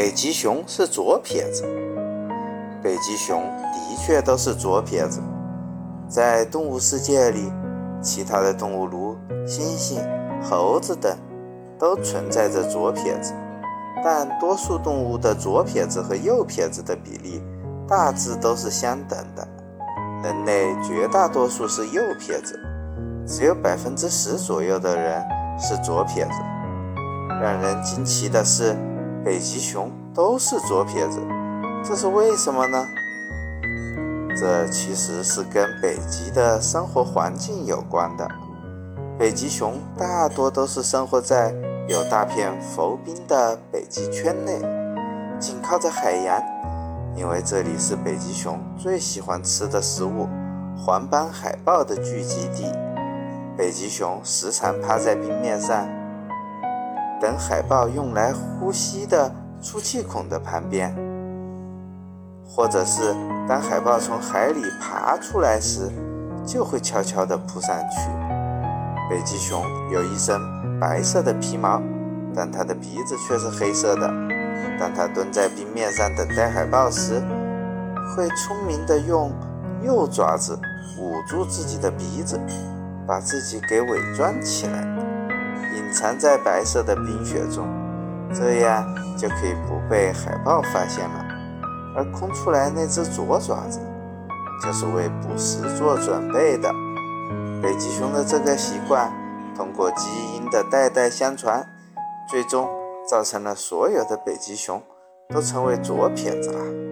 北极熊是左撇子。北极熊的确都是左撇子。在动物世界里，其他的动物如猩猩、猴子等，都存在着左撇子，但多数动物的左撇子和右撇子的比例大致都是相等的。人类绝大多数是右撇子，只有百分之十左右的人是左撇子。让人惊奇的是，北极熊都是左撇子，这是为什么呢？这其实是跟北极的生活环境有关的。北极熊大多都是生活在有大片浮冰的北极圈内，紧靠着海洋，因为这里是北极熊最喜欢吃的食物——黄斑海豹的聚集地。北极熊时常趴在冰面上，等海豹用来呼吸的出气孔的旁边，或者是当海豹从海里爬出来时，就会悄悄地扑上去。北极熊有一身白色的皮毛，但它的鼻子却是黑色的。当它蹲在冰面上等待海豹时，会聪明地用右爪子捂住自己的鼻子，把自己给伪装起来，隐藏在白色的冰雪中，这样就可以不被海豹发现了。而空出来那只左爪子，就是为捕食做准备的。北极熊的这个习惯，通过基因的代代相传，最终造成了所有的北极熊都成为左撇子了。